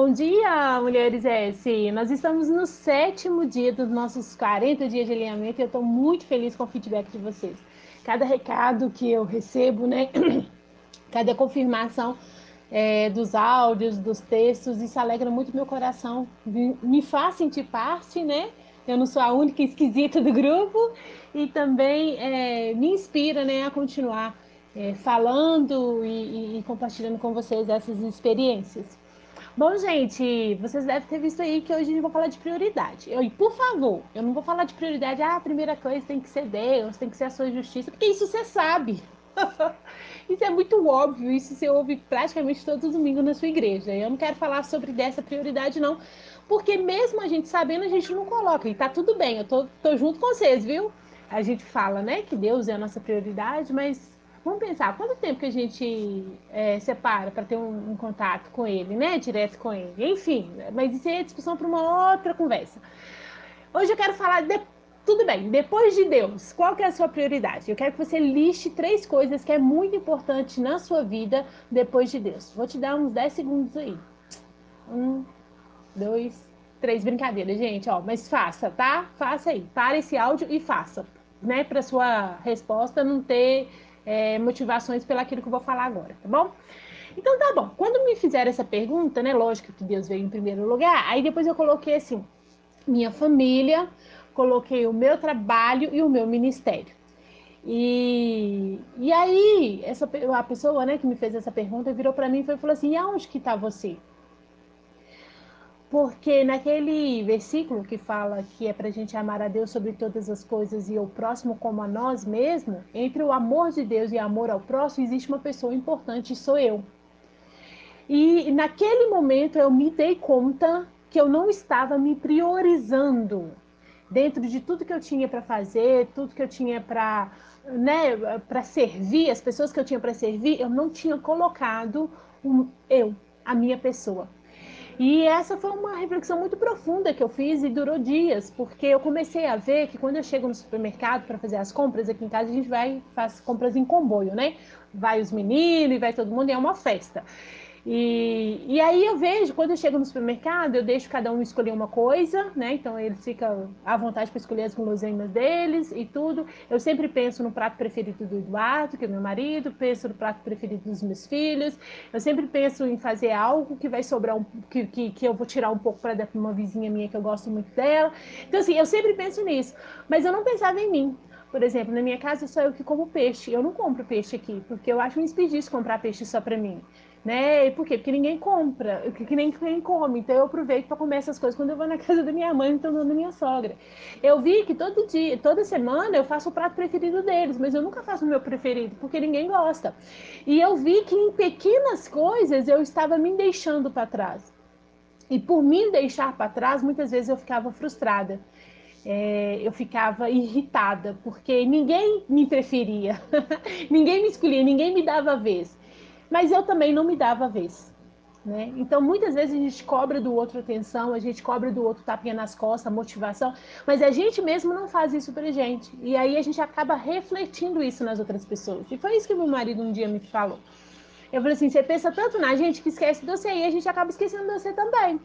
Bom dia, Mulheres S! Nós estamos no sétimo dia dos nossos 40 dias de alinhamento e eu estou muito feliz com o feedback de vocês. Cada recado que eu recebo, né? Cada confirmação é, dos áudios, dos textos, isso alegra muito meu coração, me faz sentir parte, né? Eu não sou a única esquisita do grupo e também é, me inspira né, a continuar é, falando e, e, compartilhando com vocês essas experiências. Bom, gente, vocês devem ter visto aí que hoje gente vai falar de prioridade. Eu, e por favor, eu não vou falar de prioridade, ah, a primeira coisa tem que ser Deus, tem que ser a sua justiça, porque isso você sabe. isso é muito óbvio, isso você ouve praticamente todo domingo na sua igreja. Eu não quero falar sobre dessa prioridade, não, porque mesmo a gente sabendo, a gente não coloca, e tá tudo bem, eu tô, tô junto com vocês, viu? A gente fala, né, que Deus é a nossa prioridade, mas Vamos pensar, quanto tempo que a gente é, separa para ter um, um, contato com ele, né? Direto com ele. Enfim, mas isso é discussão para uma outra conversa. Hoje eu quero falar de... Tudo bem, depois de Deus, qual que é a sua prioridade? Eu quero que você liste três coisas que é muito importante na sua vida depois de Deus. Vou te dar uns 10 segundos aí. Um, dois, três. Brincadeira, gente, ó. Mas faça, tá? Faça aí. Para esse áudio e faça, né? Para sua resposta não ter é, motivações pelaquilo que eu vou falar agora, tá bom? Então tá bom. Quando me fizeram essa pergunta, né? Lógico que Deus veio em primeiro lugar, aí depois eu coloquei assim: minha família, coloquei o meu trabalho e o meu ministério. E, e aí, essa, a pessoa né, que me fez essa pergunta virou para mim e falou assim: e aonde que está você? Porque naquele versículo que fala que é para a gente amar a Deus sobre todas as coisas e o próximo como a nós mesmos, entre o amor de Deus e o amor ao próximo, existe uma pessoa importante, sou eu. E naquele momento eu me dei conta que eu não estava me priorizando dentro de tudo que eu tinha para fazer, tudo que eu tinha para né, para servir, as pessoas que eu tinha para servir, eu não tinha colocado um, eu, a minha pessoa. E essa foi uma reflexão muito profunda que eu fiz e durou dias, porque eu comecei a ver que quando eu chego no supermercado para fazer as compras, aqui em casa a gente vai faz compras em comboio, né? Vai os meninos e vai todo mundo, e é uma festa. E, e aí eu vejo, quando eu chego no supermercado, eu deixo cada um escolher uma coisa, né? Então eles ficam à vontade para escolher as guloseimas deles e tudo. Eu sempre penso no prato preferido do Eduardo, que é meu marido, penso no prato preferido dos meus filhos. Eu sempre penso em fazer algo que vai sobrar um que, que, que eu vou tirar um pouco para dar para uma vizinha minha que eu gosto muito dela. Então, assim, eu sempre penso nisso. Mas eu não pensava em mim. Por exemplo, na minha casa sou eu que como peixe. Eu não compro peixe aqui, porque eu acho um desperdício comprar peixe só para mim né? E por quê? Porque ninguém compra, que nem quem come. Então eu aproveito para comer essas coisas quando eu vou na casa da minha mãe, então da minha sogra. Eu vi que todo dia, toda semana eu faço o prato preferido deles, mas eu nunca faço o meu preferido, porque ninguém gosta. E eu vi que em pequenas coisas eu estava me deixando para trás. E por me deixar para trás, muitas vezes eu ficava frustrada. É, eu ficava irritada, porque ninguém me preferia, ninguém me escolhia, ninguém me dava vez mas eu também não me dava vez. Né? Então, muitas vezes a gente cobra do outro atenção, a gente cobra do outro tapinha nas costas, motivação, mas a gente mesmo não faz isso pra gente. E aí a gente acaba refletindo isso nas outras pessoas. E foi isso que meu marido um dia me falou. Eu falei assim: você pensa tanto na gente que esquece de você e a gente acaba esquecendo de você também.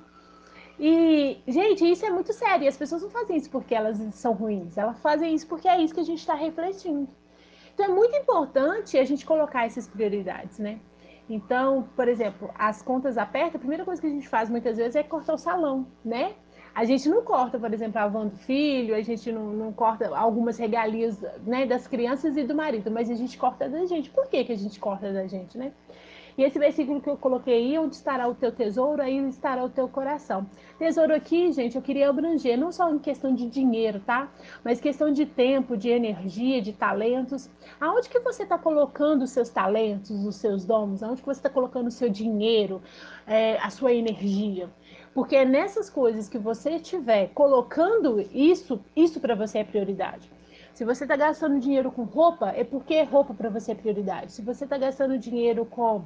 E, gente, isso é muito sério. As pessoas não fazem isso porque elas são ruins, elas fazem isso porque é isso que a gente está refletindo. Então, é muito importante a gente colocar essas prioridades, né? Então, por exemplo, as contas apertas, a primeira coisa que a gente faz muitas vezes é cortar o salão, né? A gente não corta, por exemplo, a van do filho, a gente não, não corta algumas regalias né, das crianças e do marido, mas a gente corta da gente. Por que, que a gente corta da gente, né? E esse versículo que eu coloquei aí, onde estará o teu tesouro, aí estará o teu coração. Tesouro aqui, gente, eu queria abranger, não só em questão de dinheiro, tá? Mas questão de tempo, de energia, de talentos. Aonde que você está colocando os seus talentos, os seus dons? Aonde que você está colocando o seu dinheiro, é, a sua energia? Porque é nessas coisas que você estiver colocando isso, isso para você é prioridade. Se você está gastando dinheiro com roupa, é porque roupa para você é prioridade. Se você está gastando dinheiro com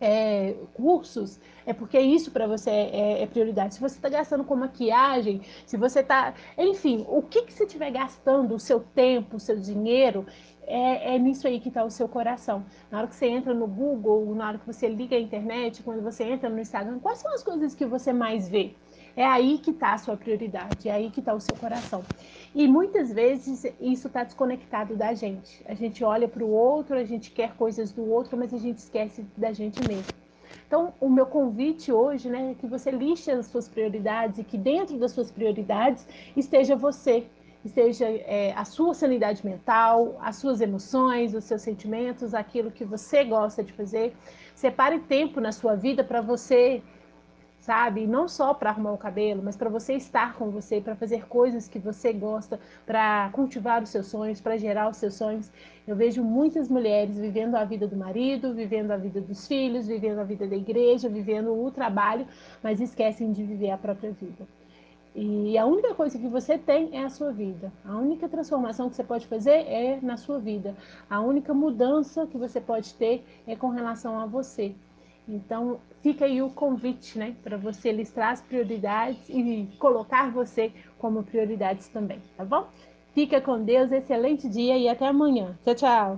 é, cursos, é porque isso para você é, é, prioridade. Se você está gastando com maquiagem, se você está. Enfim, o que, que você estiver gastando, o seu tempo, o seu dinheiro, é, é nisso aí que está o seu coração. Na hora que você entra no Google, na hora que você liga a internet, quando você entra no Instagram, quais são as coisas que você mais vê? É aí que está a sua prioridade, é aí que está o seu coração. E muitas vezes isso está desconectado da gente. A gente olha para o outro, a gente quer coisas do outro, mas a gente esquece da gente mesmo. Então, o meu convite hoje né, é que você liste as suas prioridades e que dentro das suas prioridades esteja você, esteja é, a sua sanidade mental, as suas emoções, os seus sentimentos, aquilo que você gosta de fazer. Separe tempo na sua vida para você sabe? Não só para arrumar o cabelo, mas para você estar com você, para fazer coisas que você gosta, para cultivar os seus sonhos, para gerar os seus sonhos. Eu vejo muitas mulheres vivendo a vida do marido, vivendo a vida dos filhos, vivendo a vida da igreja, vivendo o trabalho, mas esquecem de viver a própria vida. E a única coisa que você tem é a sua vida. A única transformação que você pode fazer é na sua vida. A única mudança que você pode ter é com relação a você. Então, fica aí o convite, né, para você listar as prioridades e colocar você como prioridades também, tá bom? Fica com Deus, excelente dia e até amanhã. Tchau, tchau.